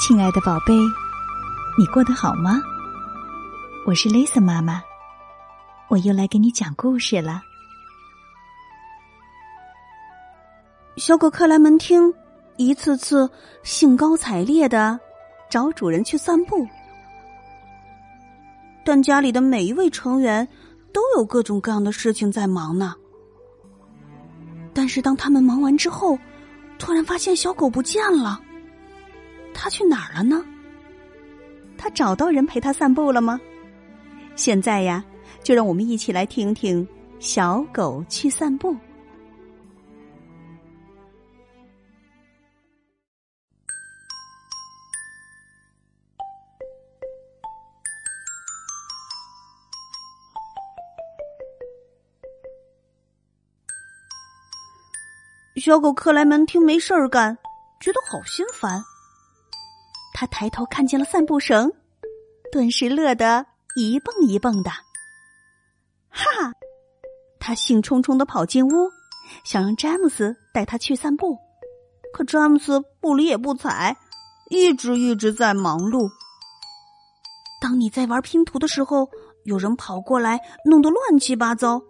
亲爱的宝贝，你过得好吗？我是 Lisa 妈妈，我又来给你讲故事了。小狗克莱门汀一次次兴高采烈的找主人去散步，但家里的每一位成员都有各种各样的事情在忙呢。但是当他们忙完之后，突然发现小狗不见了。他去哪儿了呢？他找到人陪他散步了吗？现在呀，就让我们一起来听听小狗去散步。小狗克莱门汀没事儿干，觉得好心烦。他抬头看见了散步绳，顿时乐得一蹦一蹦的。哈！他兴冲冲的跑进屋，想让詹姆斯带他去散步。可詹姆斯不理也不睬，一直一直在忙碌。当你在玩拼图的时候，有人跑过来弄得乱七八糟，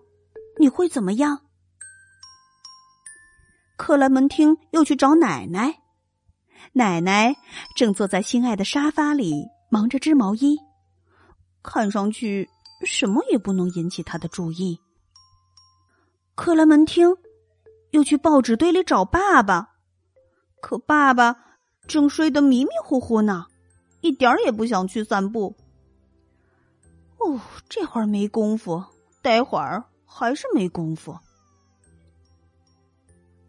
你会怎么样？克莱门汀又去找奶奶。奶奶正坐在心爱的沙发里忙着织毛衣，看上去什么也不能引起他的注意。克莱门汀又去报纸堆里找爸爸，可爸爸正睡得迷迷糊糊呢，一点儿也不想去散步。哦，这会儿没工夫，待会儿还是没工夫。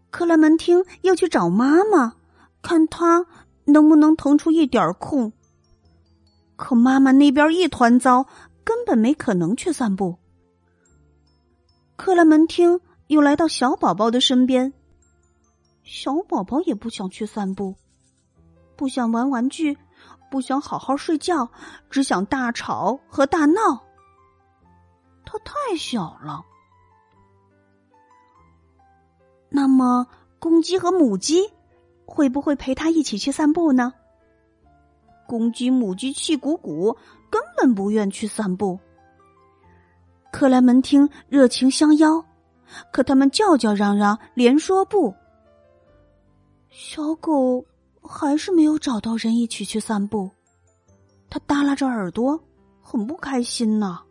克莱门汀又去找妈妈。看他能不能腾出一点空。可妈妈那边一团糟，根本没可能去散步。克莱门汀又来到小宝宝的身边，小宝宝也不想去散步，不想玩玩具，不想好好睡觉，只想大吵和大闹。他太小了。那么，公鸡和母鸡？会不会陪他一起去散步呢？公鸡、母鸡气鼓鼓，根本不愿去散步。克莱门汀热情相邀，可他们叫叫嚷嚷，连说不。小狗还是没有找到人一起去散步，它耷拉着耳朵，很不开心呢。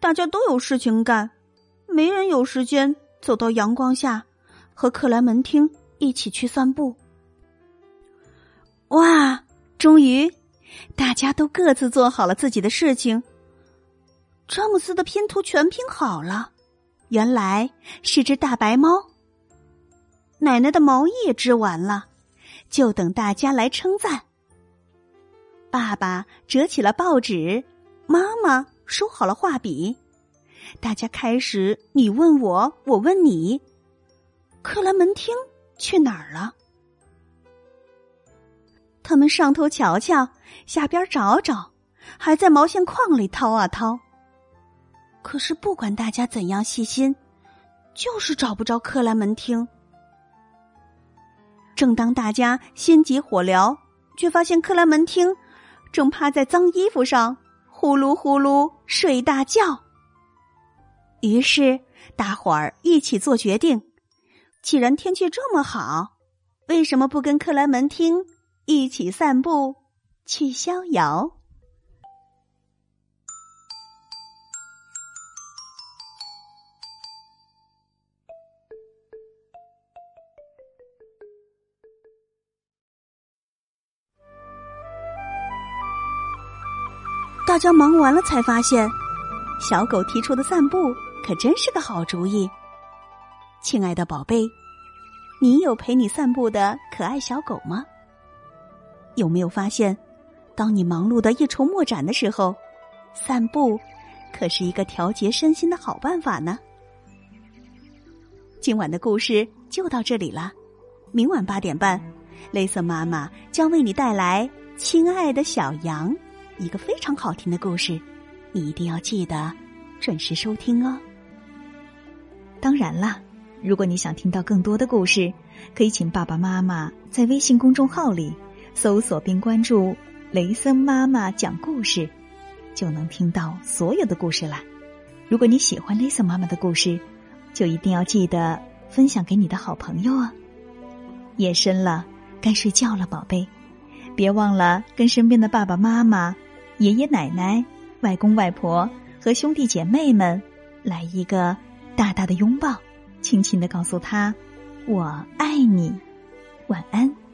大家都有事情干，没人有时间走到阳光下和克莱门汀。一起去散步。哇！终于，大家都各自做好了自己的事情。詹姆斯的拼图全拼好了，原来是只大白猫。奶奶的毛衣也织完了，就等大家来称赞。爸爸折起了报纸，妈妈收好了画笔，大家开始你问我，我问你。克莱门汀。去哪儿了？他们上头瞧瞧，下边找找，还在毛线框里掏啊掏。可是不管大家怎样细心，就是找不着克莱门汀。正当大家心急火燎，却发现克莱门汀正趴在脏衣服上呼噜呼噜睡大觉。于是大伙儿一起做决定。既然天气这么好，为什么不跟克莱门汀一起散步去逍遥？大家忙完了，才发现小狗提出的散步可真是个好主意。亲爱的宝贝，你有陪你散步的可爱小狗吗？有没有发现，当你忙碌的一筹莫展的时候，散步可是一个调节身心的好办法呢？今晚的故事就到这里了，明晚八点半，雷瑟妈妈将为你带来《亲爱的小羊》，一个非常好听的故事，你一定要记得准时收听哦。当然啦。如果你想听到更多的故事，可以请爸爸妈妈在微信公众号里搜索并关注“雷森妈妈讲故事”，就能听到所有的故事啦。如果你喜欢雷森妈妈的故事，就一定要记得分享给你的好朋友啊！夜深了，该睡觉了，宝贝，别忘了跟身边的爸爸妈妈、爷爷奶奶、外公外婆和兄弟姐妹们来一个大大的拥抱，轻轻的告诉他：“我爱你。”晚安。